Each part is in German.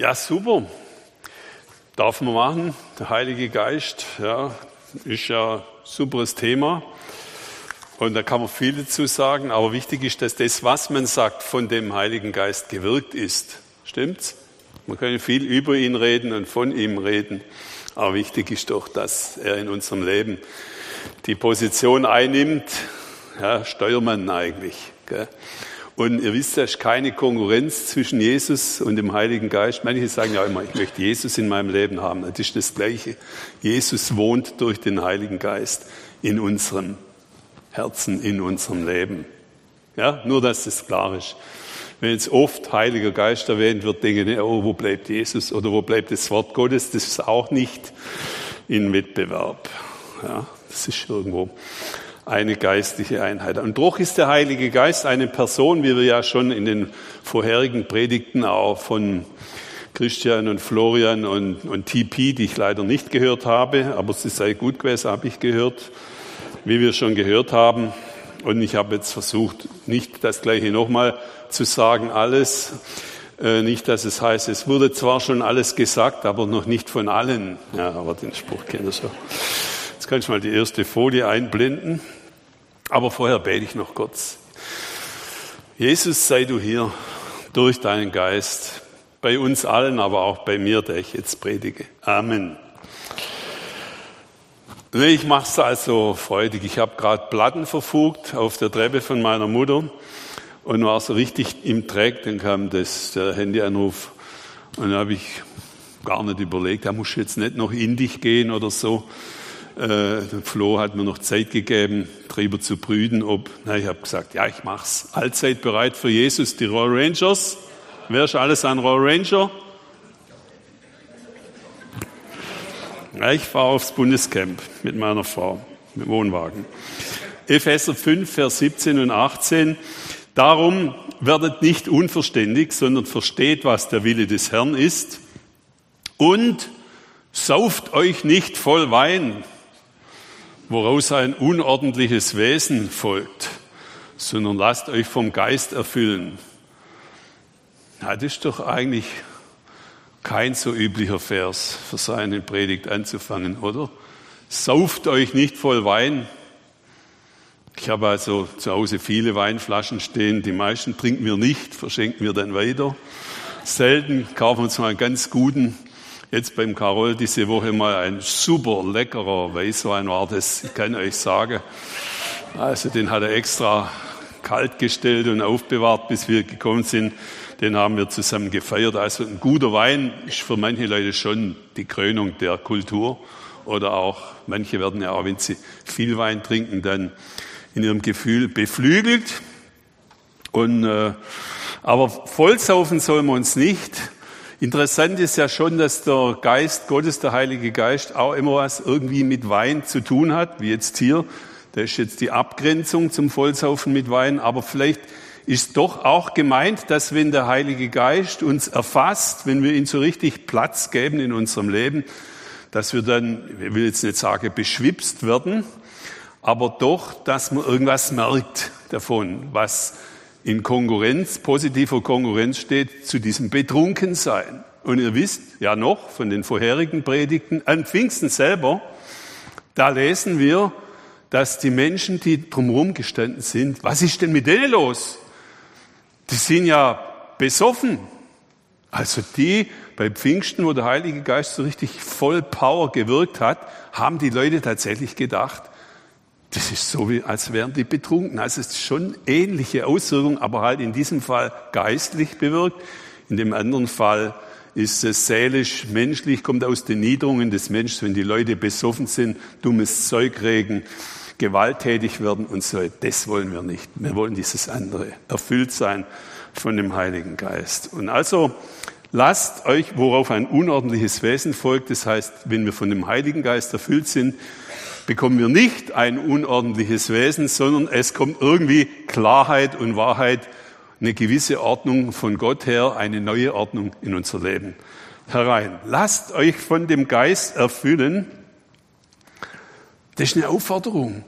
Ja, super. Darf man machen. Der Heilige Geist, ja, ist ja ein superes Thema. Und da kann man viel dazu sagen. Aber wichtig ist, dass das, was man sagt, von dem Heiligen Geist gewirkt ist. Stimmt's? Man kann viel über ihn reden und von ihm reden. Aber wichtig ist doch, dass er in unserem Leben die Position einnimmt, ja, Steuermann eigentlich. Gell? Und ihr wisst, da ist keine Konkurrenz zwischen Jesus und dem Heiligen Geist. Manche sagen ja immer, ich möchte Jesus in meinem Leben haben. Das ist das Gleiche. Jesus wohnt durch den Heiligen Geist in unserem Herzen, in unserem Leben. Ja, nur, dass das klar ist. Wenn jetzt oft Heiliger Geist erwähnt wird, denken die, oh, wo bleibt Jesus oder wo bleibt das Wort Gottes? Das ist auch nicht in Wettbewerb. Ja, das ist irgendwo eine geistliche Einheit. Und doch ist der Heilige Geist eine Person, wie wir ja schon in den vorherigen Predigten auch von Christian und Florian und, und TP, die ich leider nicht gehört habe, aber sie sei gut gewesen, habe ich gehört, wie wir schon gehört haben. Und ich habe jetzt versucht, nicht das Gleiche nochmal zu sagen, alles. Äh, nicht, dass es heißt, es wurde zwar schon alles gesagt, aber noch nicht von allen. Ja, aber den Spruch kennt ihr schon. Jetzt kannst du mal die erste Folie einblenden. Aber vorher bete ich noch kurz. Jesus, sei du hier durch deinen Geist, bei uns allen, aber auch bei mir, der ich jetzt predige. Amen. Ich mache es also freudig. Ich habe gerade Platten verfugt auf der Treppe von meiner Mutter und war so richtig im Dreck. Dann kam das, der Handyanruf und dann habe ich gar nicht überlegt, da muss jetzt nicht noch in dich gehen oder so. Äh, Flo hat mir noch Zeit gegeben, darüber zu brüten, ob, na, ich habe gesagt, ja, ich mach's. Allzeit bereit für Jesus, die Royal Rangers. Wer ist alles ein Royal Ranger? Ja, ich fahre aufs Bundescamp mit meiner Frau, mit Wohnwagen. Epheser 5, Vers 17 und 18. Darum werdet nicht unverständig, sondern versteht, was der Wille des Herrn ist. Und sauft euch nicht voll Wein, woraus ein unordentliches Wesen folgt, sondern lasst euch vom Geist erfüllen. Na, das ist doch eigentlich kein so üblicher Vers für seine Predigt anzufangen, oder? Sauft euch nicht voll Wein. Ich habe also zu Hause viele Weinflaschen stehen. Die meisten trinken wir nicht, verschenken wir dann weiter. Selten kaufen wir uns mal einen ganz guten jetzt beim Karol diese Woche mal ein super leckerer Weißwein war das, ich kann euch sagen. Also den hat er extra kalt gestellt und aufbewahrt, bis wir gekommen sind. Den haben wir zusammen gefeiert. Also ein guter Wein ist für manche Leute schon die Krönung der Kultur. Oder auch, manche werden ja auch, wenn sie viel Wein trinken, dann in ihrem Gefühl beflügelt. Und, äh, aber vollsaufen sollen wir uns nicht. Interessant ist ja schon, dass der Geist Gottes, der Heilige Geist, auch immer was irgendwie mit Wein zu tun hat, wie jetzt hier. Da ist jetzt die Abgrenzung zum Vollsaufen mit Wein, aber vielleicht ist doch auch gemeint, dass wenn der Heilige Geist uns erfasst, wenn wir ihn so richtig Platz geben in unserem Leben, dass wir dann, ich will jetzt nicht sagen, beschwipst werden, aber doch, dass man irgendwas merkt davon, was in Konkurrenz, positiver Konkurrenz steht zu diesem Betrunkensein. Und ihr wisst ja noch von den vorherigen Predigten, an Pfingsten selber, da lesen wir, dass die Menschen, die drumherum gestanden sind, was ist denn mit denen los? Die sind ja besoffen. Also die bei Pfingsten, wo der Heilige Geist so richtig voll Power gewirkt hat, haben die Leute tatsächlich gedacht, das ist so, wie, als wären die betrunken. Also es ist schon ähnliche Auswirkungen, aber halt in diesem Fall geistlich bewirkt. In dem anderen Fall ist es seelisch, menschlich, kommt aus den Niederungen des Menschen, wenn die Leute besoffen sind, dummes Zeug regen, gewalttätig werden und so. Das wollen wir nicht. Wir wollen dieses andere, erfüllt sein von dem Heiligen Geist. Und also lasst euch, worauf ein unordentliches Wesen folgt, das heißt, wenn wir von dem Heiligen Geist erfüllt sind, bekommen wir nicht ein unordentliches Wesen, sondern es kommt irgendwie Klarheit und Wahrheit, eine gewisse Ordnung von Gott her, eine neue Ordnung in unser Leben herein. Lasst euch von dem Geist erfüllen. Das ist eine Aufforderung.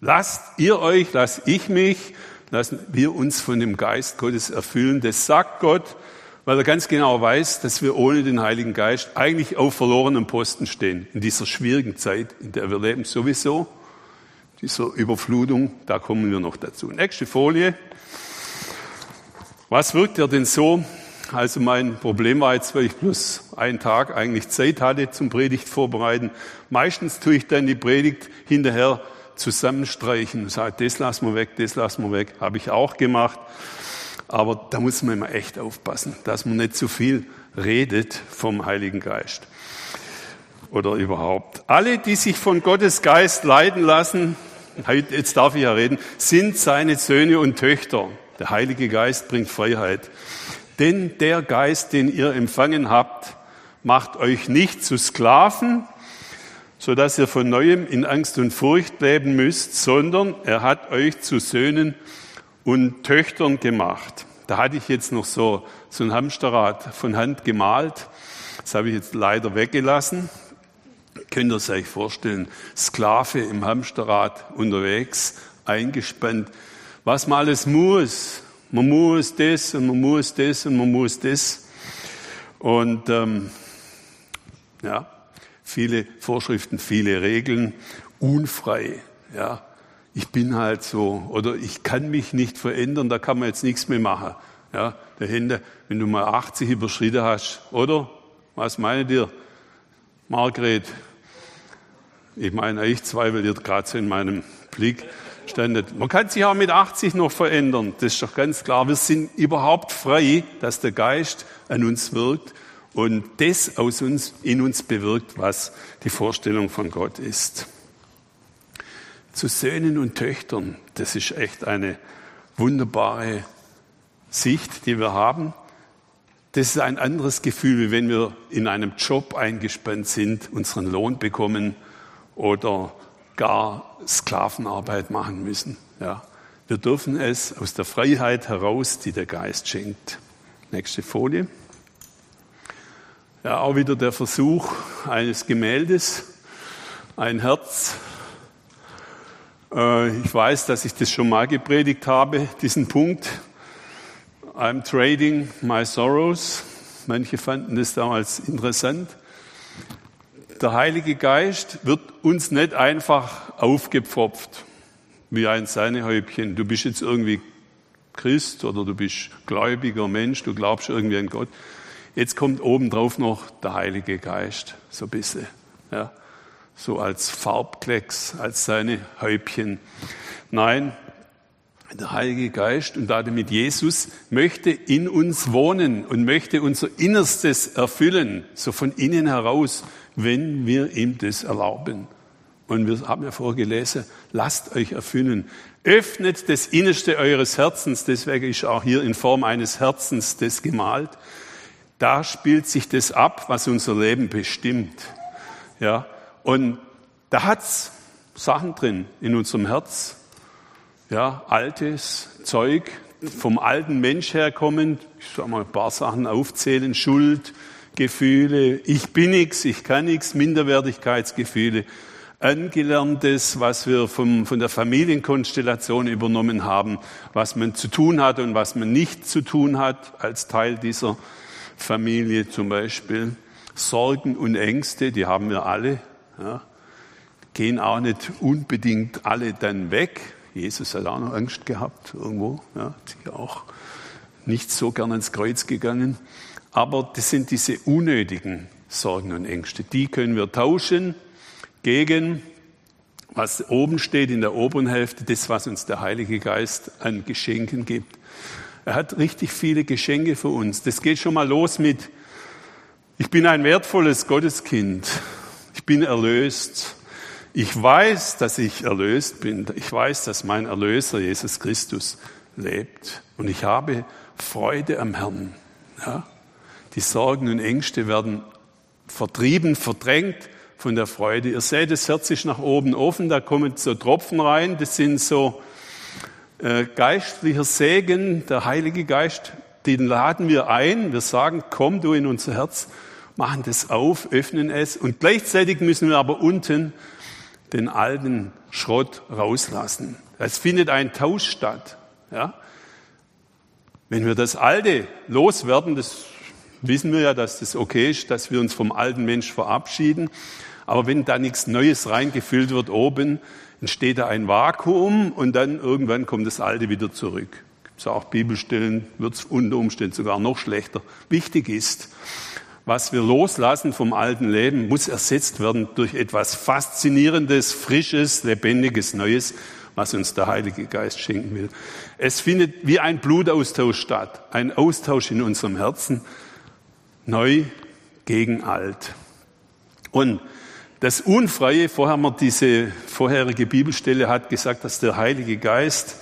Lasst ihr euch, lass ich mich, lassen wir uns von dem Geist Gottes erfüllen. Das sagt Gott. Weil er ganz genau weiß, dass wir ohne den Heiligen Geist eigentlich auf verlorenem Posten stehen. In dieser schwierigen Zeit, in der wir leben, sowieso. Dieser Überflutung, da kommen wir noch dazu. Nächste Folie. Was wirkt er denn so? Also mein Problem war jetzt, weil ich bloß einen Tag eigentlich Zeit hatte zum Predigt vorbereiten. Meistens tue ich dann die Predigt hinterher zusammenstreichen und sage, das lassen wir weg, das lassen wir weg. Habe ich auch gemacht. Aber da muss man immer echt aufpassen, dass man nicht zu viel redet vom Heiligen Geist. Oder überhaupt. Alle, die sich von Gottes Geist leiten lassen, jetzt darf ich ja reden, sind seine Söhne und Töchter. Der Heilige Geist bringt Freiheit. Denn der Geist, den ihr empfangen habt, macht euch nicht zu Sklaven, so dass ihr von neuem in Angst und Furcht leben müsst, sondern er hat euch zu Söhnen und Töchtern gemacht. Da hatte ich jetzt noch so, so ein Hamsterrad von Hand gemalt. Das habe ich jetzt leider weggelassen. Könnt ihr es euch vorstellen? Sklave im Hamsterrad unterwegs, eingespannt. Was man alles muss, man muss das und man muss das und man muss das. Und ähm, ja, viele Vorschriften, viele Regeln, unfrei. Ja, ich bin halt so oder ich kann mich nicht verändern, da kann man jetzt nichts mehr machen. Ja, der Hände, wenn du mal 80 überschritten hast, oder? Was meint ihr, Margret? Ich meine, ich zweifelt gerade so in meinem Blick standet. Man kann sich auch mit 80 noch verändern, das ist doch ganz klar. Wir sind überhaupt frei, dass der Geist an uns wirkt und das aus uns, in uns bewirkt, was die Vorstellung von Gott ist. Zu Söhnen und Töchtern, das ist echt eine wunderbare Sicht, die wir haben. Das ist ein anderes Gefühl, wie wenn wir in einem Job eingespannt sind, unseren Lohn bekommen oder gar Sklavenarbeit machen müssen. Ja. Wir dürfen es aus der Freiheit heraus, die der Geist schenkt. Nächste Folie. Ja, auch wieder der Versuch eines Gemäldes, ein Herz. Äh, ich weiß, dass ich das schon mal gepredigt habe, diesen Punkt. I'm trading my sorrows. Manche fanden das damals interessant der Heilige Geist wird uns nicht einfach aufgepfropft wie ein Sahnehäubchen. Du bist jetzt irgendwie Christ oder du bist gläubiger Mensch, du glaubst irgendwie an Gott. Jetzt kommt obendrauf noch der Heilige Geist, so ein bisschen. Ja, so als Farbklecks, als seine Häubchen. Nein, der Heilige Geist und damit Jesus möchte in uns wohnen und möchte unser Innerstes erfüllen, so von innen heraus wenn wir ihm das erlauben. Und wir haben ja vorgelesen, lasst euch erfüllen. Öffnet das Innerste eures Herzens, deswegen ist auch hier in Form eines Herzens das gemalt. Da spielt sich das ab, was unser Leben bestimmt. Ja, und da hat's Sachen drin in unserem Herz. Ja, altes Zeug, vom alten Mensch herkommend. Ich soll mal ein paar Sachen aufzählen. Schuld, Gefühle, ich bin nichts, ich kann nichts, Minderwertigkeitsgefühle, Angelerntes, was wir vom, von der Familienkonstellation übernommen haben, was man zu tun hat und was man nicht zu tun hat als Teil dieser Familie zum Beispiel. Sorgen und Ängste, die haben wir alle, ja, gehen auch nicht unbedingt alle dann weg. Jesus hat auch noch Angst gehabt irgendwo, ja, auch nicht so gern ans Kreuz gegangen. Aber das sind diese unnötigen Sorgen und Ängste. Die können wir tauschen gegen, was oben steht in der oberen Hälfte, das, was uns der Heilige Geist an Geschenken gibt. Er hat richtig viele Geschenke für uns. Das geht schon mal los mit, ich bin ein wertvolles Gotteskind. Ich bin erlöst. Ich weiß, dass ich erlöst bin. Ich weiß, dass mein Erlöser Jesus Christus lebt. Und ich habe Freude am Herrn. Ja? Die Sorgen und Ängste werden vertrieben, verdrängt von der Freude. Ihr seht, das Herz ist nach oben offen, da kommen so Tropfen rein, das sind so äh, geistlicher Segen, der Heilige Geist, den laden wir ein, wir sagen, komm du in unser Herz, machen das auf, öffnen es und gleichzeitig müssen wir aber unten den alten Schrott rauslassen. Es findet ein Tausch statt. Ja? Wenn wir das Alte loswerden, das wissen wir ja, dass das okay ist, dass wir uns vom alten Mensch verabschieden. Aber wenn da nichts Neues reingefüllt wird oben, entsteht da ein Vakuum und dann irgendwann kommt das Alte wieder zurück. Gibt es auch Bibelstellen, wird es unter Umständen sogar noch schlechter. Wichtig ist, was wir loslassen vom alten Leben, muss ersetzt werden durch etwas Faszinierendes, Frisches, Lebendiges, Neues, was uns der Heilige Geist schenken will. Es findet wie ein Blutaustausch statt, ein Austausch in unserem Herzen, neu gegen alt. Und das Unfreie, vorher haben wir diese vorherige Bibelstelle hat gesagt, dass der Heilige Geist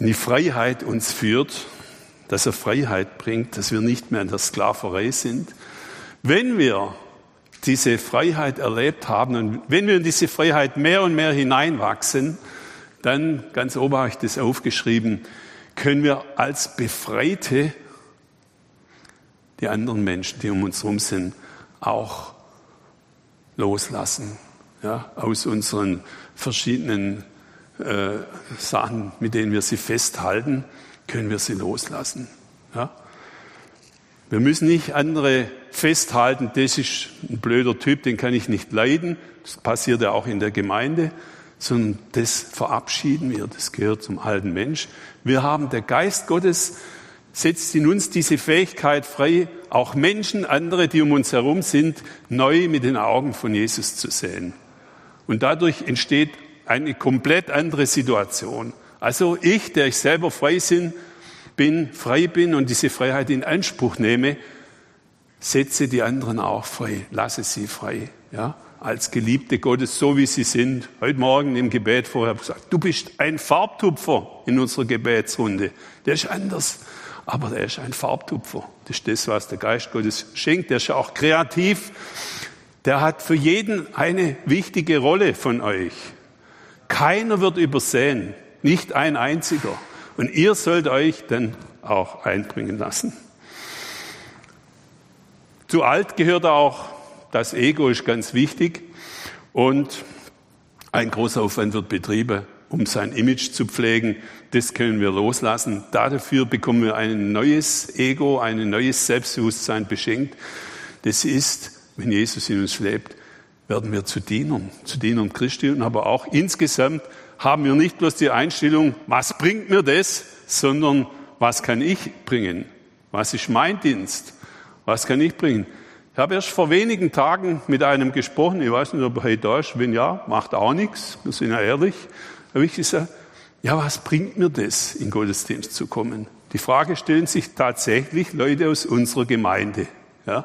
in die Freiheit uns führt dass er Freiheit bringt, dass wir nicht mehr in der Sklaverei sind. Wenn wir diese Freiheit erlebt haben und wenn wir in diese Freiheit mehr und mehr hineinwachsen, dann, ganz oben habe ich das aufgeschrieben, können wir als Befreite die anderen Menschen, die um uns herum sind, auch loslassen. Ja, aus unseren verschiedenen äh, Sachen, mit denen wir sie festhalten können wir sie loslassen. Ja? Wir müssen nicht andere festhalten, das ist ein blöder Typ, den kann ich nicht leiden. Das passiert ja auch in der Gemeinde, sondern das verabschieden wir. Das gehört zum alten Mensch. Wir haben, der Geist Gottes setzt in uns diese Fähigkeit frei, auch Menschen, andere, die um uns herum sind, neu mit den Augen von Jesus zu sehen. Und dadurch entsteht eine komplett andere Situation. Also ich, der ich selber frei bin, frei bin und diese Freiheit in Anspruch nehme, setze die anderen auch frei, lasse sie frei, ja, als Geliebte Gottes, so wie sie sind. Heute Morgen im Gebet vorher gesagt, du bist ein Farbtupfer in unserer Gebetsrunde. Der ist anders, aber der ist ein Farbtupfer. Das ist das, was der Geist Gottes schenkt. Der ist auch kreativ. Der hat für jeden eine wichtige Rolle von euch. Keiner wird übersehen. Nicht ein einziger. Und ihr sollt euch dann auch einbringen lassen. Zu alt gehört auch das Ego, ist ganz wichtig. Und ein großer Aufwand wird betrieben, um sein Image zu pflegen. Das können wir loslassen. Dafür bekommen wir ein neues Ego, ein neues Selbstbewusstsein beschenkt. Das ist, wenn Jesus in uns lebt, werden wir zu Dienern, zu Dienern Christi und aber auch insgesamt haben wir nicht bloß die Einstellung, was bringt mir das, sondern was kann ich bringen? Was ist mein Dienst? Was kann ich bringen? Ich habe erst vor wenigen Tagen mit einem gesprochen, ich weiß nicht, ob er da ist, wenn ja, macht auch nichts, wir sind ja ehrlich. Da habe ich gesagt, ja, was bringt mir das, in Gottesdienst zu kommen? Die Frage stellen sich tatsächlich Leute aus unserer Gemeinde. Ja?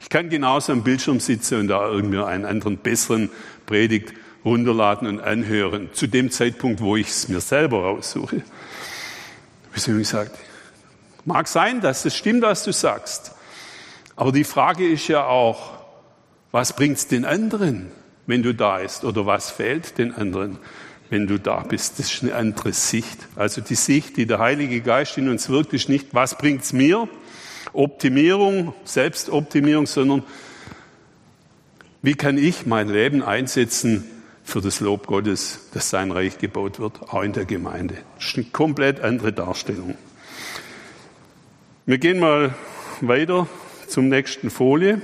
Ich kann genauso am Bildschirm sitzen und da irgendwie einen anderen besseren Predigt runterladen und anhören, zu dem Zeitpunkt, wo ich es mir selber raussuche. Ich gesagt, mag sein, dass es stimmt, was du sagst. Aber die Frage ist ja auch, was bringt es den anderen, wenn du da bist? Oder was fehlt den anderen, wenn du da bist? Das ist eine andere Sicht. Also die Sicht, die der Heilige Geist in uns wirkt, ist nicht, was bringt es mir? Optimierung, Selbstoptimierung, sondern wie kann ich mein Leben einsetzen, für das Lob Gottes, dass sein Reich gebaut wird, auch in der Gemeinde. Das ist eine komplett andere Darstellung. Wir gehen mal weiter zum nächsten Folie.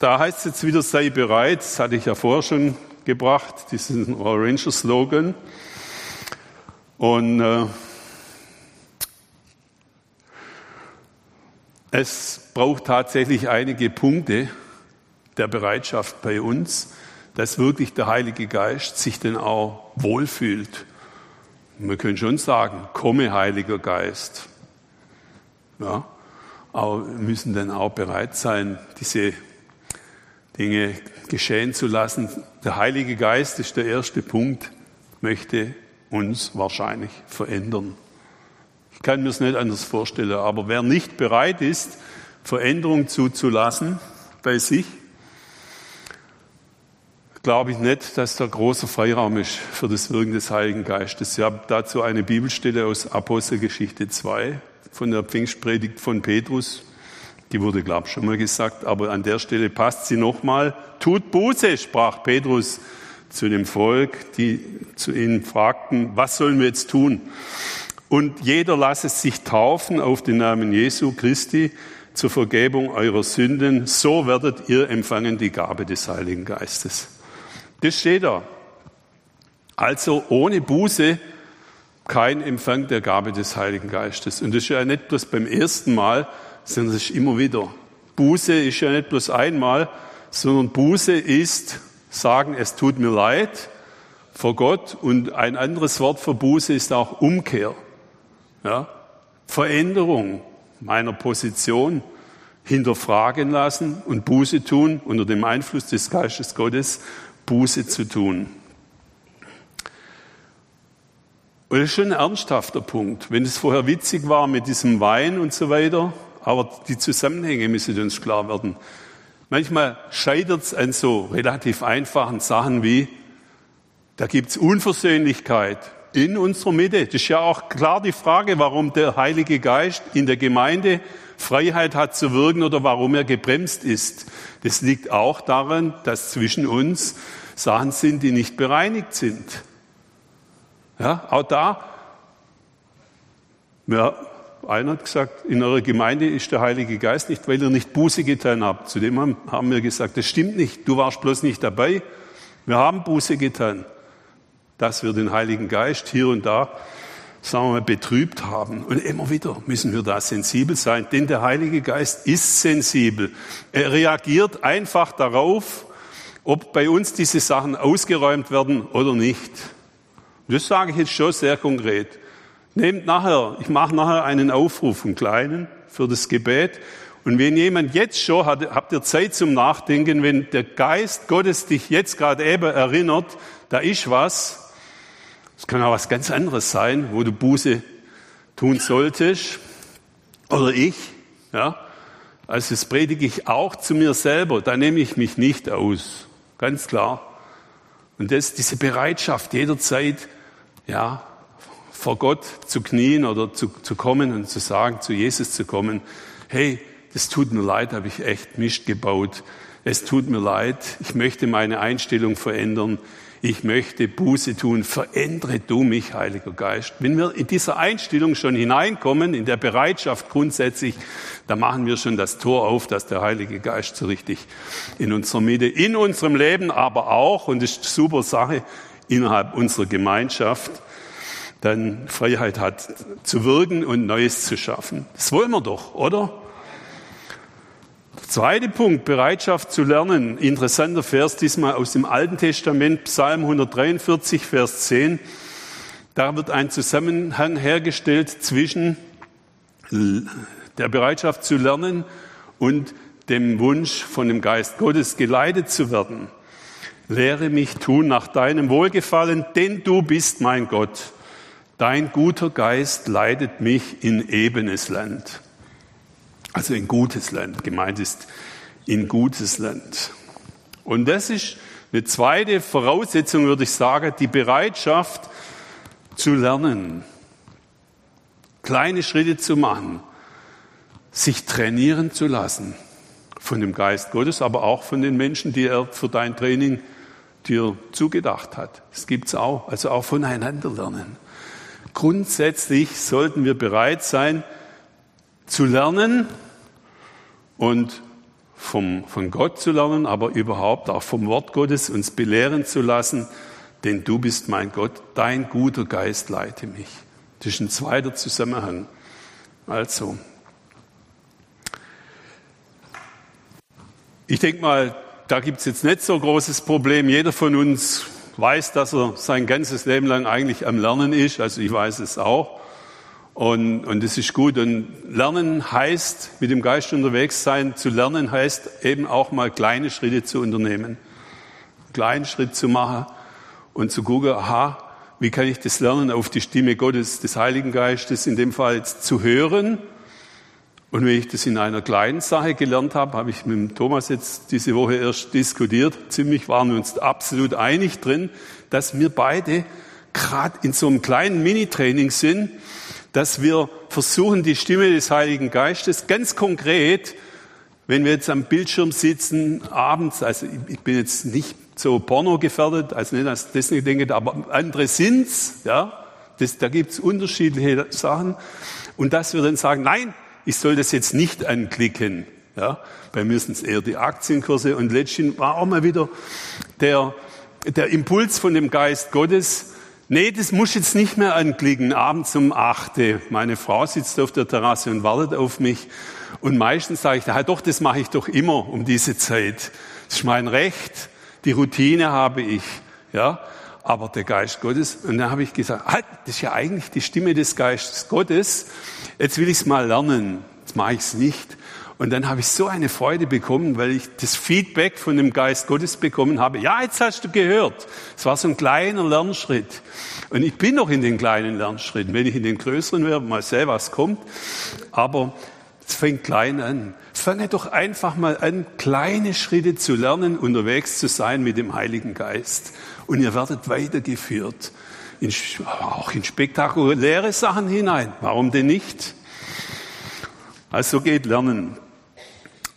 Da heißt es jetzt wieder, sei bereit. Das hatte ich ja vorher schon gebracht, diesen Ranger-Slogan. Und äh, es braucht tatsächlich einige Punkte, der Bereitschaft bei uns, dass wirklich der Heilige Geist sich denn auch wohlfühlt. Wir können schon sagen, komme Heiliger Geist. Ja, aber wir müssen dann auch bereit sein, diese Dinge geschehen zu lassen. Der Heilige Geist ist der erste Punkt, möchte uns wahrscheinlich verändern. Ich kann mir es nicht anders vorstellen, aber wer nicht bereit ist, Veränderung zuzulassen bei sich, glaube ich nicht, dass da großer Freiraum ist für das Wirken des Heiligen Geistes. Ich habe dazu eine Bibelstelle aus Apostelgeschichte 2 von der Pfingstpredigt von Petrus. Die wurde, glaube ich, schon mal gesagt, aber an der Stelle passt sie nochmal. Tut Buße, sprach Petrus zu dem Volk, die zu ihnen fragten, was sollen wir jetzt tun? und jeder lasse sich taufen auf den Namen Jesu Christi zur Vergebung eurer Sünden, so werdet ihr empfangen die Gabe des Heiligen Geistes. Das steht da. Also ohne Buße kein Empfang der Gabe des Heiligen Geistes. Und das ist ja nicht bloß beim ersten Mal, sondern das ist immer wieder. Buße ist ja nicht bloß einmal, sondern Buße ist sagen, es tut mir leid vor Gott. Und ein anderes Wort für Buße ist auch Umkehr. Ja? Veränderung meiner Position hinterfragen lassen und Buße tun, unter dem Einfluss des Geistes Gottes Buße zu tun. Und das ist schon ein ernsthafter Punkt. Wenn es vorher witzig war mit diesem Wein und so weiter, aber die Zusammenhänge müssen uns klar werden. Manchmal scheitert es an so relativ einfachen Sachen wie, da gibt es Unversöhnlichkeit in unserer Mitte. Das ist ja auch klar die Frage, warum der Heilige Geist in der Gemeinde Freiheit hat zu wirken oder warum er gebremst ist. Das liegt auch daran, dass zwischen uns Sachen sind, die nicht bereinigt sind. Ja, auch da, ja, einer hat gesagt, in eurer Gemeinde ist der Heilige Geist nicht, weil ihr nicht Buße getan habt. Zudem haben wir gesagt, das stimmt nicht, du warst bloß nicht dabei. Wir haben Buße getan, dass wir den Heiligen Geist hier und da, sagen wir mal, betrübt haben. Und immer wieder müssen wir da sensibel sein, denn der Heilige Geist ist sensibel. Er reagiert einfach darauf, ob bei uns diese Sachen ausgeräumt werden oder nicht. Das sage ich jetzt schon sehr konkret. Nehmt nachher, ich mache nachher einen Aufruf, einen kleinen, für das Gebet. Und wenn jemand jetzt schon hat, habt ihr Zeit zum Nachdenken, wenn der Geist Gottes dich jetzt gerade eben erinnert, da ist was. Es kann auch was ganz anderes sein, wo du Buße tun solltest. Oder ich, ja. Also das predige ich auch zu mir selber. Da nehme ich mich nicht aus. Ganz klar. Und das, diese Bereitschaft jederzeit, ja, vor Gott zu knien oder zu, zu kommen und zu sagen, zu Jesus zu kommen, hey, das tut mir leid, habe ich echt Mist gebaut. Es tut mir leid, ich möchte meine Einstellung verändern. Ich möchte Buße tun. Verändere du mich, Heiliger Geist. Wenn wir in dieser Einstellung schon hineinkommen, in der Bereitschaft grundsätzlich, da machen wir schon das Tor auf, dass der Heilige Geist so richtig in unserer Mitte, in unserem Leben, aber auch, und das ist eine super Sache, innerhalb unserer Gemeinschaft, dann Freiheit hat zu wirken und Neues zu schaffen. Das wollen wir doch, oder? Zweiter Punkt, Bereitschaft zu lernen. Interessanter Vers diesmal aus dem Alten Testament, Psalm 143, Vers 10. Da wird ein Zusammenhang hergestellt zwischen der Bereitschaft zu lernen und dem Wunsch, von dem Geist Gottes geleitet zu werden. Lehre mich tun nach deinem Wohlgefallen, denn du bist mein Gott. Dein guter Geist leitet mich in ebenes Land. Also in gutes Land. Gemeint ist in gutes Land. Und das ist eine zweite Voraussetzung, würde ich sagen, die Bereitschaft zu lernen, kleine Schritte zu machen, sich trainieren zu lassen von dem Geist Gottes, aber auch von den Menschen, die er für dein Training dir zugedacht hat. Das gibt's auch, also auch voneinander lernen. Grundsätzlich sollten wir bereit sein zu lernen und vom, von Gott zu lernen, aber überhaupt auch vom Wort Gottes uns belehren zu lassen, denn du bist mein Gott, dein guter Geist leite mich. Das ist ein zweiter Zusammenhang. Also, ich denke mal, da gibt es jetzt nicht so großes Problem. Jeder von uns weiß, dass er sein ganzes Leben lang eigentlich am Lernen ist. Also ich weiß es auch. Und, und das ist gut. Und Lernen heißt, mit dem Geist unterwegs sein, zu lernen heißt eben auch mal kleine Schritte zu unternehmen. Einen kleinen Schritt zu machen und zu gucken, aha, wie kann ich das lernen, auf die Stimme Gottes, des Heiligen Geistes, in dem Fall zu hören und wenn ich das in einer kleinen Sache gelernt habe, habe ich mit Thomas jetzt diese Woche erst diskutiert. Ziemlich waren wir uns absolut einig drin, dass wir beide gerade in so einem kleinen Mini-Training sind, dass wir versuchen, die Stimme des Heiligen Geistes ganz konkret, wenn wir jetzt am Bildschirm sitzen, abends, also ich bin jetzt nicht so porno gefährdet, also nicht, dass das nicht denkt, aber andere sind's, ja, Das, da gibt's unterschiedliche Sachen. Und dass wir dann sagen, nein, ich soll das jetzt nicht anklicken. Ja, bei mir sind es eher die Aktienkurse. Und letztendlich war auch mal wieder der, der Impuls von dem Geist Gottes, nee, das muss jetzt nicht mehr anklicken, abends um achte. Meine Frau sitzt auf der Terrasse und wartet auf mich. Und meistens sage ich, ja doch, das mache ich doch immer um diese Zeit. Das ist mein Recht, die Routine habe ich. Ja, aber der Geist Gottes. Und dann habe ich gesagt, halt, das ist ja eigentlich die Stimme des Geistes Gottes. Jetzt will ich es mal lernen. Jetzt mache ich es nicht. Und dann habe ich so eine Freude bekommen, weil ich das Feedback von dem Geist Gottes bekommen habe. Ja, jetzt hast du gehört. Es war so ein kleiner Lernschritt. Und ich bin noch in den kleinen Lernschritten. Wenn ich in den größeren wäre, mal sehen, was kommt. Aber es fängt klein an. Fange doch einfach mal an, kleine Schritte zu lernen, unterwegs zu sein mit dem Heiligen Geist. Und ihr werdet weitergeführt. In, auch in spektakuläre Sachen hinein. Warum denn nicht? Also geht Lernen.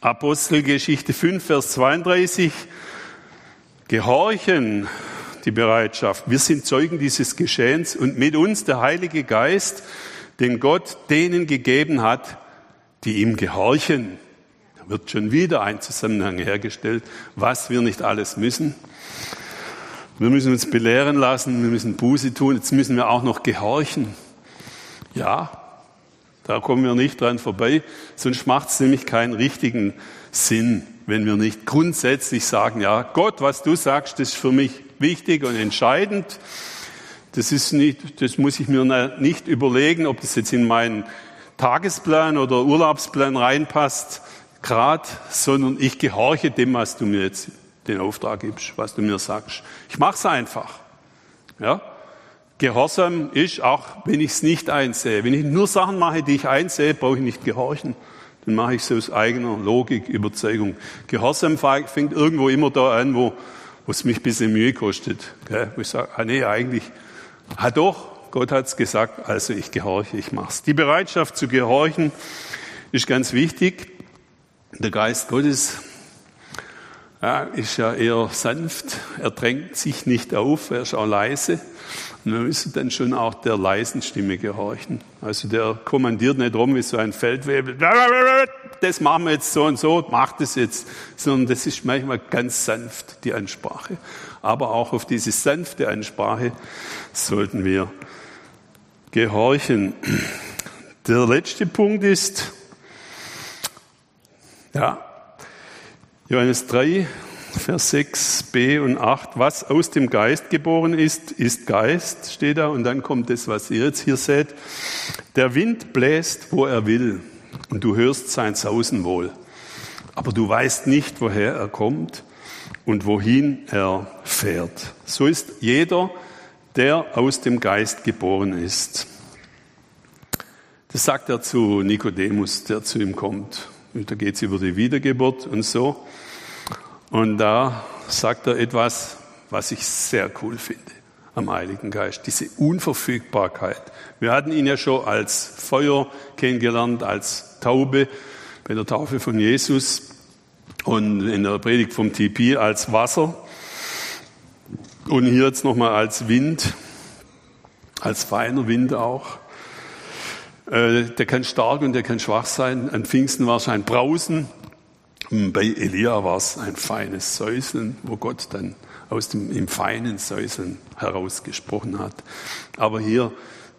Apostelgeschichte 5, Vers 32. Gehorchen, die Bereitschaft. Wir sind Zeugen dieses Geschehens und mit uns der Heilige Geist, den Gott denen gegeben hat, die ihm gehorchen. Da wird schon wieder ein Zusammenhang hergestellt, was wir nicht alles müssen. Wir müssen uns belehren lassen, wir müssen Buße tun, jetzt müssen wir auch noch gehorchen. Ja, da kommen wir nicht dran vorbei, sonst macht es nämlich keinen richtigen Sinn, wenn wir nicht grundsätzlich sagen, ja, Gott, was du sagst, das ist für mich wichtig und entscheidend. Das ist nicht, das muss ich mir nicht überlegen, ob das jetzt in meinen Tagesplan oder Urlaubsplan reinpasst, grad, sondern ich gehorche dem, was du mir jetzt den Auftrag gibst, was du mir sagst. Ich mache es einfach. Ja? Gehorsam ist, auch wenn ich es nicht einsehe. Wenn ich nur Sachen mache, die ich einsehe, brauche ich nicht gehorchen. Dann mache ich es aus eigener Logik, Überzeugung. Gehorsam fängt irgendwo immer da an, wo, es mich ein bisschen Mühe kostet. Gell? Wo ich sage, ah nee, eigentlich, ah doch, Gott hat es gesagt, also ich gehorche, ich mache es. Die Bereitschaft zu gehorchen ist ganz wichtig. Der Geist Gottes ja, ist ja eher sanft, er drängt sich nicht auf, er ist auch leise. Und wir müssen dann schon auch der leisen Stimme gehorchen. Also der kommandiert nicht rum wie so ein Feldwebel. Das machen wir jetzt so und so, macht es jetzt. Sondern das ist manchmal ganz sanft, die Ansprache. Aber auch auf diese sanfte Ansprache sollten wir gehorchen. Der letzte Punkt ist, ja, Johannes 3, Vers 6, b und 8, was aus dem Geist geboren ist, ist Geist, steht da, und dann kommt das, was ihr jetzt hier seht. Der Wind bläst, wo er will, und du hörst sein Sausen wohl. Aber du weißt nicht, woher er kommt und wohin er fährt. So ist jeder, der aus dem Geist geboren ist. Das sagt er zu Nikodemus, der zu ihm kommt. Und da geht es über die Wiedergeburt und so. Und da sagt er etwas, was ich sehr cool finde am Heiligen Geist, diese Unverfügbarkeit. Wir hatten ihn ja schon als Feuer kennengelernt, als Taube bei der Taufe von Jesus und in der Predigt vom TP als Wasser und hier jetzt nochmal als Wind, als feiner Wind auch. Äh, der kann stark und der kann schwach sein. An Pfingsten war es ein Brausen, bei Elia war es ein feines Säuseln, wo Gott dann aus dem im feinen Säuseln herausgesprochen hat. Aber hier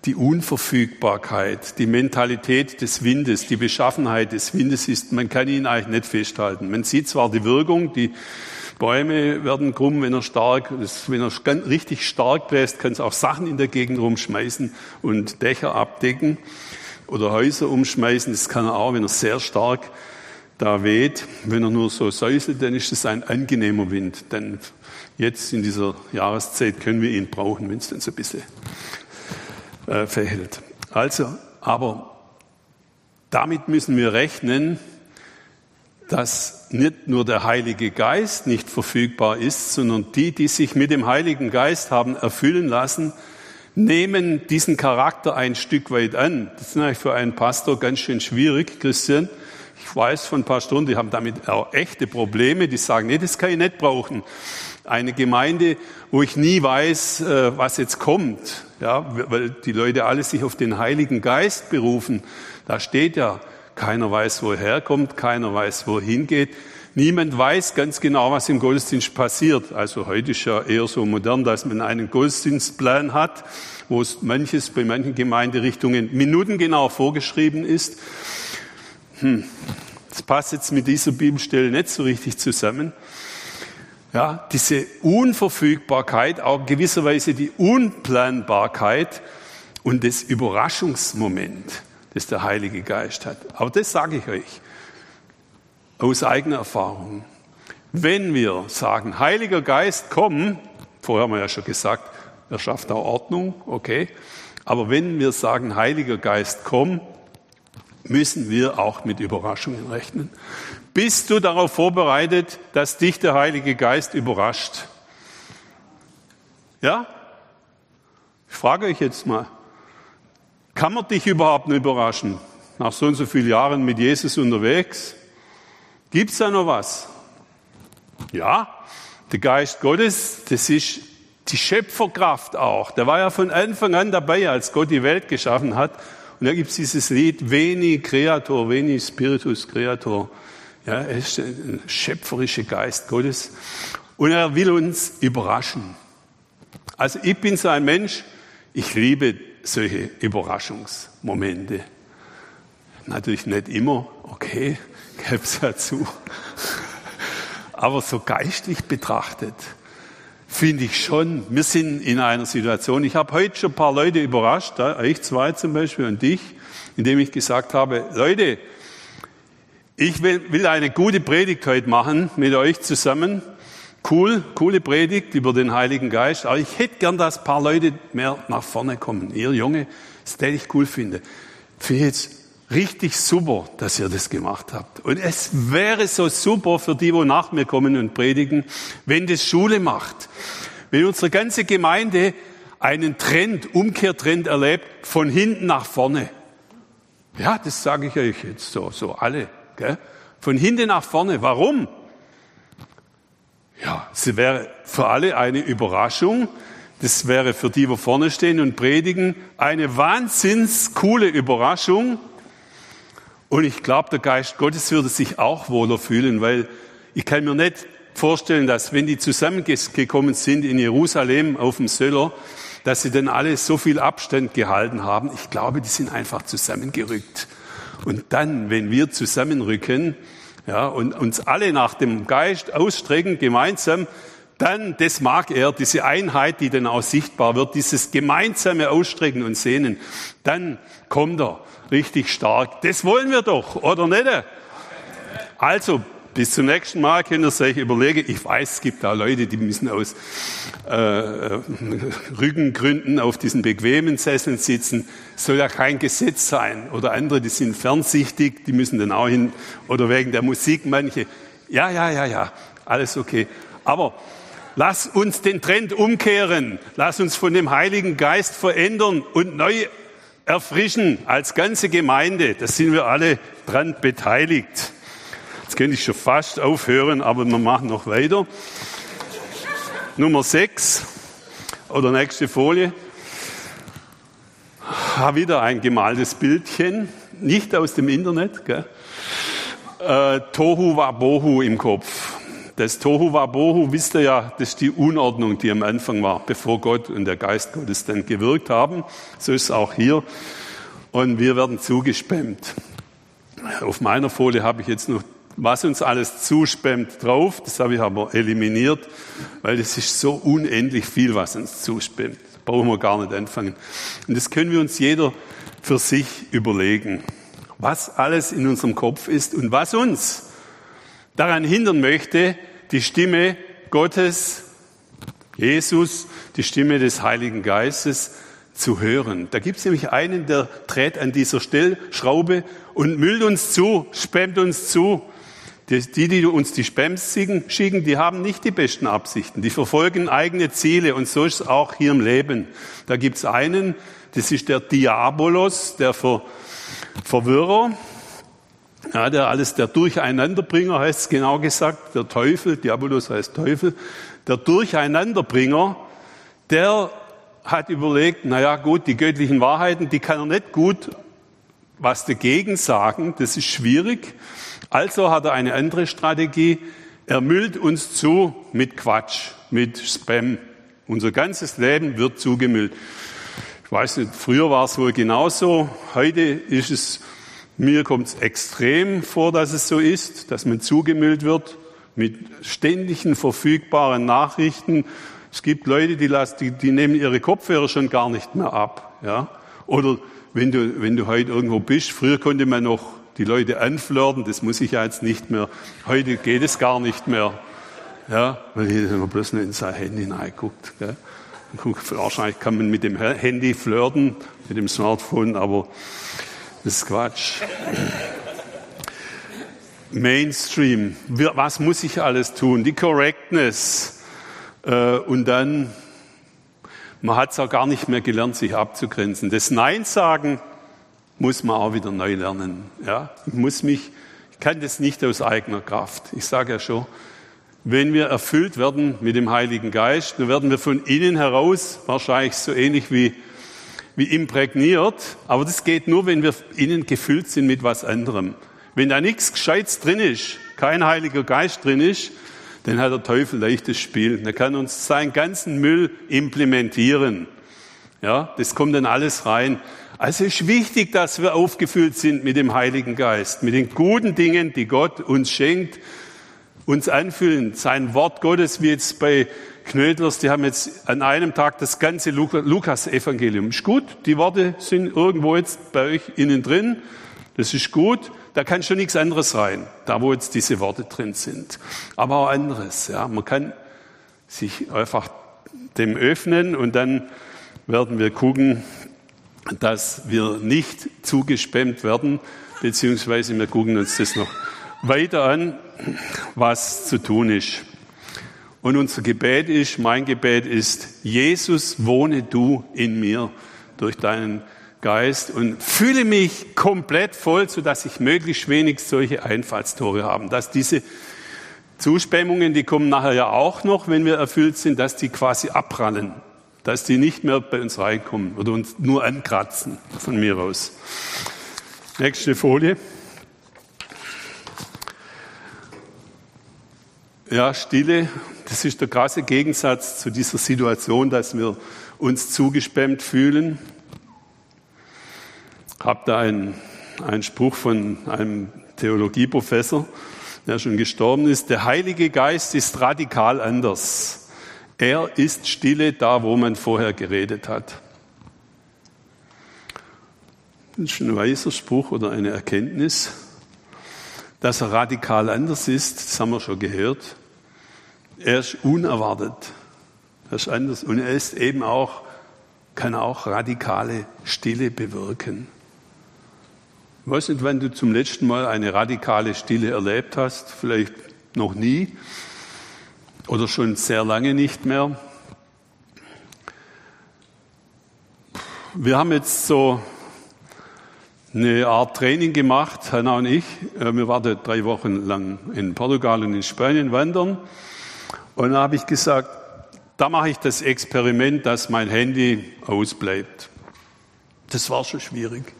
die Unverfügbarkeit, die Mentalität des Windes, die Beschaffenheit des Windes ist, man kann ihn eigentlich nicht festhalten. Man sieht zwar die Wirkung, die Bäume werden krumm, wenn er stark, wenn er richtig stark bläst, kann es auch Sachen in der Gegend rumschmeißen und Dächer abdecken oder Häuser umschmeißen. Das kann er auch, wenn er sehr stark da weht. Wenn er nur so säuselt, dann ist es ein angenehmer Wind. Denn jetzt in dieser Jahreszeit können wir ihn brauchen, wenn es dann so ein bisschen äh, verhält. Also, aber damit müssen wir rechnen, dass nicht nur der Heilige Geist nicht verfügbar ist, sondern die, die sich mit dem Heiligen Geist haben erfüllen lassen, nehmen diesen Charakter ein Stück weit an. Das ist natürlich für einen Pastor ganz schön schwierig, Christian, Ich weiß von ein paar Stunden, die haben damit auch echte Probleme. Die sagen, nee, das kann ich nicht brauchen. Eine Gemeinde, wo ich nie weiß, äh, was jetzt kommt. Ja, weil die Leute alle sich auf den Heiligen Geist berufen. Da steht ja, keiner weiß, woher kommt, keiner weiß, wohin geht. Niemand weiß ganz genau, was im Gottesdienst passiert. Also heute ist ja eher so modern, dass man einen Gottesdienstplan hat, wo es manches bei manchen Gemeinderichtungen minutengenau vorgeschrieben ist. Hm, das passt jetzt mit dieser Bibelstelle nicht so richtig zusammen. Ja, diese Unverfügbarkeit, auch gewisserweise die Unplanbarkeit und das Überraschungsmoment, das der Heilige Geist hat. Aber das sage ich euch aus eigener Erfahrung. Wenn wir sagen, Heiliger Geist, komm, vorher haben wir ja schon gesagt, er schafft auch Ordnung, okay. Aber wenn wir sagen, Heiliger Geist, komm, müssen wir auch mit Überraschungen rechnen. Bist du darauf vorbereitet, dass dich der Heilige Geist überrascht? Ja? Ich frage euch jetzt mal, kann man dich überhaupt nicht überraschen? Nach so und so vielen Jahren mit Jesus unterwegs? Gibt's da noch was? Ja, der Geist Gottes, das ist die Schöpferkraft auch. Der war ja von Anfang an dabei, als Gott die Welt geschaffen hat. Und da gibt's dieses Lied Veni Creator, Veni Spiritus Creator. Ja, er ist ein schöpferischer Geist Gottes. Und er will uns überraschen. Also ich bin so ein Mensch, ich liebe solche Überraschungsmomente. Natürlich nicht immer, okay, gäbe es dazu. Aber so geistlich betrachtet, finde ich schon, wir sind in einer Situation, ich habe heute schon ein paar Leute überrascht, euch zwei zum Beispiel und dich, indem ich gesagt habe, Leute, ich will, will eine gute Predigt heute machen mit euch zusammen. Cool, coole Predigt über den Heiligen Geist. Aber ich hätte gern, dass ein paar Leute mehr nach vorne kommen. Ihr Junge, das hätte ich cool finde. Finde ich jetzt richtig super, dass ihr das gemacht habt. Und es wäre so super für die, wo nach mir kommen und predigen, wenn das Schule macht. Wenn unsere ganze Gemeinde einen Trend, Umkehrtrend erlebt, von hinten nach vorne. Ja, das sage ich euch jetzt so, so alle. Gell? Von hinten nach vorne. Warum? Ja, es wäre für alle eine Überraschung. Das wäre für die, wo vorne stehen und predigen, eine wahnsinns coole Überraschung. Und ich glaube, der Geist Gottes würde sich auch wohler fühlen, weil ich kann mir nicht vorstellen, dass wenn die zusammengekommen sind in Jerusalem auf dem Söller, dass sie dann alle so viel Abstand gehalten haben. Ich glaube, die sind einfach zusammengerückt. Und dann, wenn wir zusammenrücken, ja, und uns alle nach dem Geist ausstrecken, gemeinsam, dann, das mag er, diese Einheit, die dann auch sichtbar wird, dieses gemeinsame Ausstrecken und Sehnen, dann kommt er richtig stark. Das wollen wir doch, oder nicht? Also, bis zum nächsten Mal könnt ihr euch überlegen. Ich weiß, es gibt da Leute, die müssen aus äh, Rückengründen auf diesen bequemen Sesseln sitzen. Soll ja kein Gesetz sein. Oder andere, die sind fernsichtig, die müssen dann auch hin. Oder wegen der Musik manche. Ja, ja, ja, ja, alles okay. Aber lass uns den Trend umkehren. Lass uns von dem Heiligen Geist verändern und neu erfrischen als ganze Gemeinde. Da sind wir alle dran beteiligt. Jetzt könnte ich schon fast aufhören, aber wir machen noch weiter. Nummer 6 oder nächste Folie. Ha, wieder ein gemaltes Bildchen, nicht aus dem Internet. Gell? Äh, Tohu Wabohu im Kopf. Das Tohu Wabohu, wisst ihr ja, das ist die Unordnung, die am Anfang war, bevor Gott und der Geist Gottes dann gewirkt haben. So ist es auch hier. Und wir werden zugespammt. Auf meiner Folie habe ich jetzt noch, was uns alles zuspammt drauf. Das habe ich aber eliminiert, weil das ist so unendlich viel, was uns zuspammt. Das brauchen wir gar nicht anfangen. Und das können wir uns jeder für sich überlegen. Was alles in unserem Kopf ist und was uns daran hindern möchte, die Stimme Gottes, Jesus, die Stimme des Heiligen Geistes zu hören. Da gibt es nämlich einen, der dreht an dieser Stellschraube und müllt uns zu, spammt uns zu. Die, die uns die Spams schicken, die haben nicht die besten Absichten. Die verfolgen eigene Ziele und so ist es auch hier im Leben. Da gibt es einen, das ist der Diabolos, der Ver Verwirrer. Ja, der alles der Durcheinanderbringer heißt es genau gesagt, der Teufel, Diabolos heißt Teufel, der Durcheinanderbringer, der hat überlegt, na ja, gut, die göttlichen Wahrheiten, die kann er nicht gut was dagegen sagen, das ist schwierig. Also hat er eine andere Strategie. Er müllt uns zu mit Quatsch, mit Spam. Unser ganzes Leben wird zugemüllt. Ich weiß nicht, früher war es wohl genauso. Heute ist es, mir kommt es extrem vor, dass es so ist, dass man zugemüllt wird mit ständigen verfügbaren Nachrichten. Es gibt Leute, die, lassen, die, die nehmen ihre Kopfhörer schon gar nicht mehr ab. Ja? Oder wenn du, wenn du heute irgendwo bist, früher konnte man noch die Leute anflirten, das muss ich ja jetzt nicht mehr. Heute geht es gar nicht mehr. Ja, weil jeder immer bloß nur in sein Handy. Gell? Wahrscheinlich kann man mit dem Handy flirten, mit dem Smartphone, aber das ist Quatsch. Mainstream. Was muss ich alles tun? Die Correctness. Äh, und dann, man hat es auch gar nicht mehr gelernt, sich abzugrenzen. Das Nein sagen muss man auch wieder neu lernen. Ja? Ich muss mich, ich kann das nicht aus eigener Kraft. Ich sage ja schon, wenn wir erfüllt werden mit dem Heiligen Geist, dann werden wir von innen heraus wahrscheinlich so ähnlich wie, wie imprägniert. Aber das geht nur, wenn wir innen gefüllt sind mit was anderem. Wenn da nichts Gescheites drin ist, kein Heiliger Geist drin ist, dann hat der Teufel leichtes Spiel. Er kann uns seinen ganzen Müll implementieren. Ja, das kommt dann alles rein. Also ist wichtig, dass wir aufgefüllt sind mit dem Heiligen Geist, mit den guten Dingen, die Gott uns schenkt, uns anfüllen. Sein Wort Gottes, wie jetzt bei Knödlers, die haben jetzt an einem Tag das ganze Lukas-Evangelium. Ist gut, die Worte sind irgendwo jetzt bei euch innen drin. Das ist gut, da kann schon nichts anderes rein, da wo jetzt diese Worte drin sind. Aber auch anderes, ja. Man kann sich einfach dem öffnen und dann werden wir gucken, dass wir nicht zugespammt werden, beziehungsweise wir gucken uns das noch weiter an, was zu tun ist. Und unser Gebet ist, mein Gebet ist, Jesus, wohne du in mir durch deinen Geist und fühle mich komplett voll, sodass ich möglichst wenig solche Einfallstore habe. Dass diese Zuspämmungen, die kommen nachher ja auch noch, wenn wir erfüllt sind, dass die quasi abprallen dass die nicht mehr bei uns reinkommen oder uns nur ankratzen von mir aus. Nächste Folie. Ja, Stille, das ist der krasse Gegensatz zu dieser Situation, dass wir uns zugespammt fühlen. Ich habe da einen, einen Spruch von einem Theologieprofessor, der schon gestorben ist. Der Heilige Geist ist radikal anders. Er ist stille da, wo man vorher geredet hat. Das ist ein weiser Spruch oder eine Erkenntnis. Dass er radikal anders ist, das haben wir schon gehört. Er ist unerwartet. Er ist anders und er ist eben auch, kann auch radikale Stille bewirken. Ich weiß nicht, wann du zum letzten Mal eine radikale Stille erlebt hast, vielleicht noch nie oder schon sehr lange nicht mehr. Wir haben jetzt so eine Art Training gemacht, Hanna und ich. Äh, wir waren drei Wochen lang in Portugal und in Spanien wandern. Und da habe ich gesagt, da mache ich das Experiment, dass mein Handy ausbleibt. Das war schon schwierig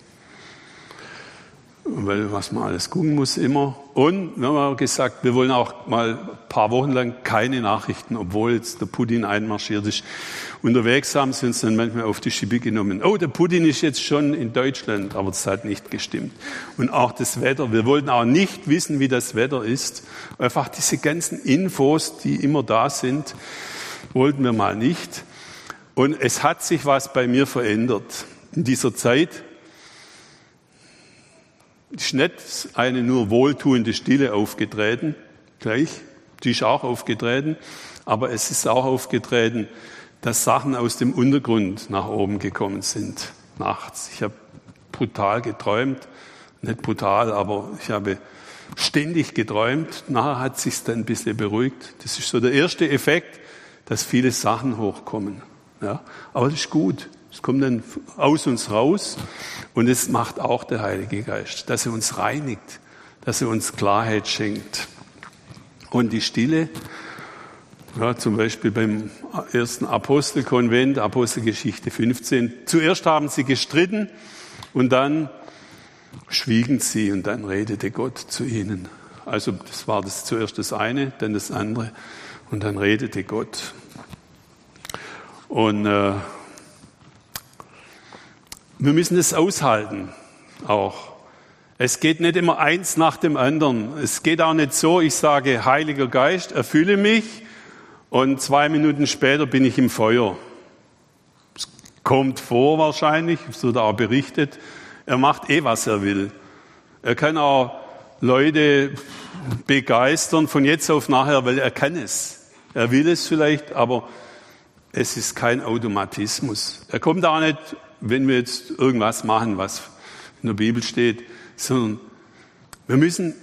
weil was man alles gucken muss immer. Und wir haben gesagt, wir wollen auch mal ein paar Wochen lang keine Nachrichten, obwohl jetzt der Putin einmarschiert ist. Unterwegs haben sie uns dann manchmal auf die Schippe genommen. Oh, der Putin ist jetzt schon in Deutschland, aber das hat nicht gestimmt. Und auch das Wetter. Wir wollten auch nicht wissen, wie das Wetter ist. Einfach diese ganzen Infos, die immer da sind, wollten wir mal nicht. Und es hat sich was bei mir verändert. In dieser Zeit ist nicht eine nur wohltuende Stille aufgetreten, gleich, die ist auch aufgetreten, aber es ist auch aufgetreten, dass Sachen aus dem Untergrund nach oben gekommen sind, nachts. Ich habe brutal geträumt, nicht brutal, aber ich habe ständig geträumt. Nachher hat sich dann ein bisschen beruhigt. Das ist so der erste Effekt, dass viele Sachen hochkommen. Ja, aber das ist gut. Es kommt dann aus uns raus und es macht auch der Heilige Geist, dass er uns reinigt, dass er uns Klarheit schenkt. Und die Stille, ja, zum Beispiel beim ersten Apostelkonvent, Apostelgeschichte 15. Zuerst haben sie gestritten und dann schwiegen sie und dann redete Gott zu ihnen. Also das war das zuerst das eine, dann das andere und dann redete Gott. Und äh, wir müssen es aushalten auch. Es geht nicht immer eins nach dem anderen. Es geht auch nicht so, ich sage, Heiliger Geist, erfülle mich und zwei Minuten später bin ich im Feuer. Es kommt vor wahrscheinlich, es wird auch berichtet. Er macht eh, was er will. Er kann auch Leute begeistern von jetzt auf nachher, weil er kann es. Er will es vielleicht, aber es ist kein Automatismus. Er kommt auch nicht, wenn wir jetzt irgendwas machen, was in der Bibel steht, sondern wir müssen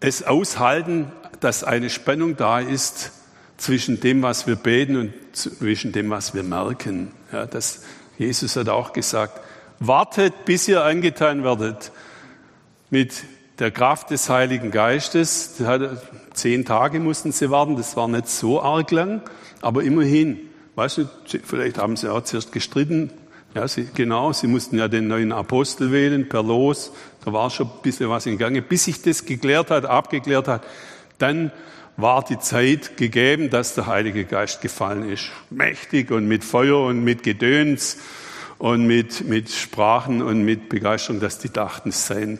es aushalten, dass eine Spannung da ist zwischen dem, was wir beten und zwischen dem, was wir merken. Ja, das, Jesus hat auch gesagt, wartet, bis ihr angetan werdet mit der Kraft des Heiligen Geistes. Zehn Tage mussten sie warten, das war nicht so arg lang, aber immerhin. Weißt du, vielleicht haben sie auch zuerst gestritten, ja, sie, genau, sie mussten ja den neuen Apostel wählen per Los. Da war schon ein bisschen was in Gange. Bis sich das geklärt hat, abgeklärt hat, dann war die Zeit gegeben, dass der Heilige Geist gefallen ist. Mächtig und mit Feuer und mit Gedöns und mit, mit Sprachen und mit Begeisterung, dass die dachten, es seien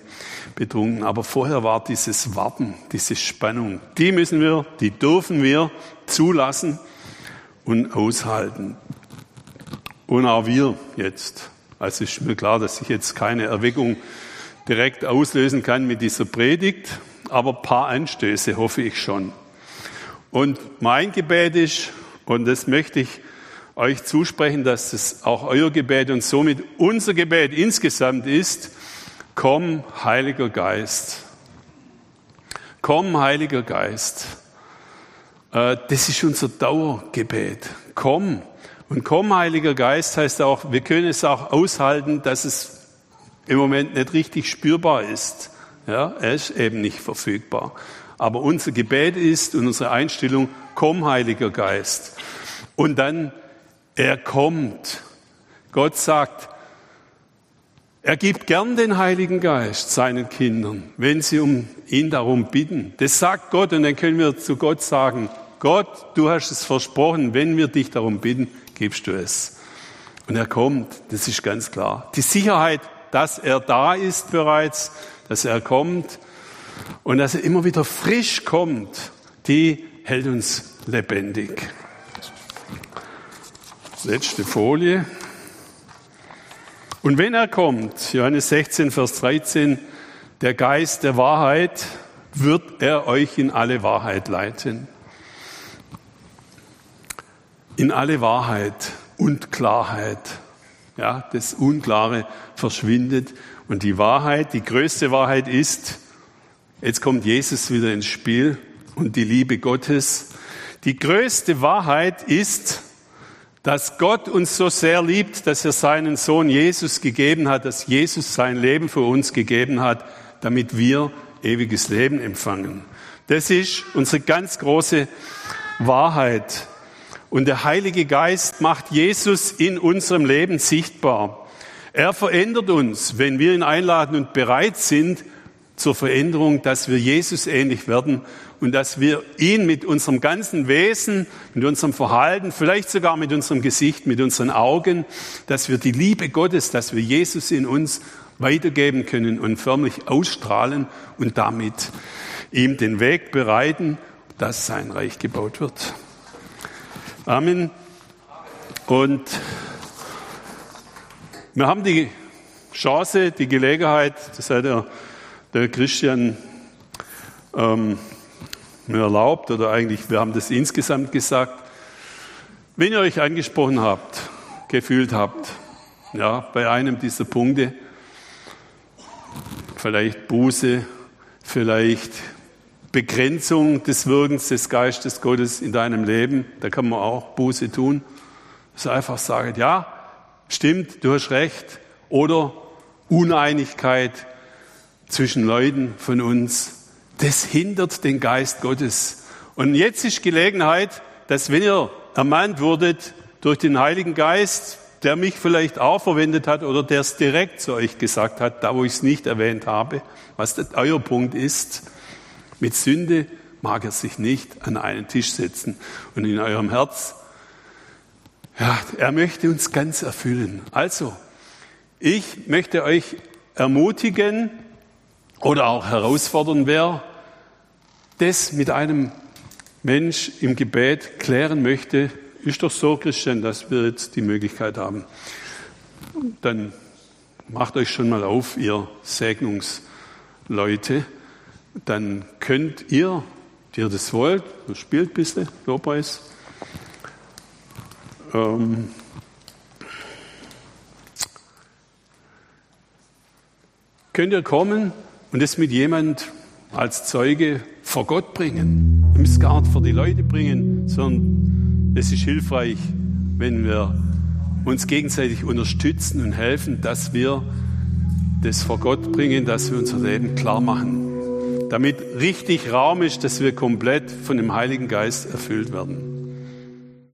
betrunken. Aber vorher war dieses Warten, diese Spannung. Die müssen wir, die dürfen wir zulassen und aushalten. Und auch wir jetzt. Also ist mir klar, dass ich jetzt keine Erweckung direkt auslösen kann mit dieser Predigt, aber ein paar Anstöße hoffe ich schon. Und mein Gebet ist, und das möchte ich euch zusprechen, dass es auch euer Gebet und somit unser Gebet insgesamt ist, komm, Heiliger Geist. Komm, Heiliger Geist. Äh, das ist unser Dauergebet. Komm, und komm, Heiliger Geist heißt auch, wir können es auch aushalten, dass es im Moment nicht richtig spürbar ist. Ja, er ist eben nicht verfügbar. Aber unser Gebet ist und unsere Einstellung, komm, Heiliger Geist. Und dann, er kommt. Gott sagt, er gibt gern den Heiligen Geist seinen Kindern, wenn sie um ihn darum bitten. Das sagt Gott und dann können wir zu Gott sagen, Gott, du hast es versprochen, wenn wir dich darum bitten, gibst du es. Und er kommt, das ist ganz klar. Die Sicherheit, dass er da ist bereits, dass er kommt und dass er immer wieder frisch kommt, die hält uns lebendig. Letzte Folie. Und wenn er kommt, Johannes 16, Vers 13, der Geist der Wahrheit, wird er euch in alle Wahrheit leiten in alle Wahrheit und Klarheit. Ja, das Unklare verschwindet und die Wahrheit, die größte Wahrheit ist, jetzt kommt Jesus wieder ins Spiel und die Liebe Gottes. Die größte Wahrheit ist, dass Gott uns so sehr liebt, dass er seinen Sohn Jesus gegeben hat, dass Jesus sein Leben für uns gegeben hat, damit wir ewiges Leben empfangen. Das ist unsere ganz große Wahrheit. Und der Heilige Geist macht Jesus in unserem Leben sichtbar. Er verändert uns, wenn wir ihn einladen und bereit sind zur Veränderung, dass wir Jesus ähnlich werden und dass wir ihn mit unserem ganzen Wesen, mit unserem Verhalten, vielleicht sogar mit unserem Gesicht, mit unseren Augen, dass wir die Liebe Gottes, dass wir Jesus in uns weitergeben können und förmlich ausstrahlen und damit ihm den Weg bereiten, dass sein Reich gebaut wird. Amen. Und wir haben die Chance, die Gelegenheit, das hat der, der Christian ähm, mir erlaubt, oder eigentlich, wir haben das insgesamt gesagt, wenn ihr euch angesprochen habt, gefühlt habt, ja, bei einem dieser Punkte, vielleicht Buße, vielleicht Begrenzung des Wirkens des Geistes Gottes in deinem Leben. Da kann man auch Buße tun. Dass er einfach sagt, ja, stimmt, du hast recht. Oder Uneinigkeit, zwischen Leuten von uns. Das hindert den Geist Gottes. Und jetzt ist Gelegenheit, dass wenn ihr ermahnt wurdet durch den Heiligen Geist, der mich vielleicht auch verwendet hat oder der es direkt zu euch gesagt hat, da wo ich es nicht erwähnt habe, was euer Punkt ist, mit Sünde mag er sich nicht an einen Tisch setzen und in eurem Herz, ja, er möchte uns ganz erfüllen. Also, ich möchte euch ermutigen oder auch herausfordern, wer das mit einem Mensch im Gebet klären möchte, ist doch so, Christian, dass wir jetzt die Möglichkeit haben. Dann macht euch schon mal auf, ihr Segnungsleute. Dann könnt ihr, die ihr das wollt, spielt ein bisschen Lobpreis, ähm, könnt ihr kommen und es mit jemand als Zeuge vor Gott bringen. Gar nicht vor die Leute bringen, sondern es ist hilfreich, wenn wir uns gegenseitig unterstützen und helfen, dass wir das vor Gott bringen, dass wir unser Leben klar machen. Damit richtig Raum ist, dass wir komplett von dem Heiligen Geist erfüllt werden.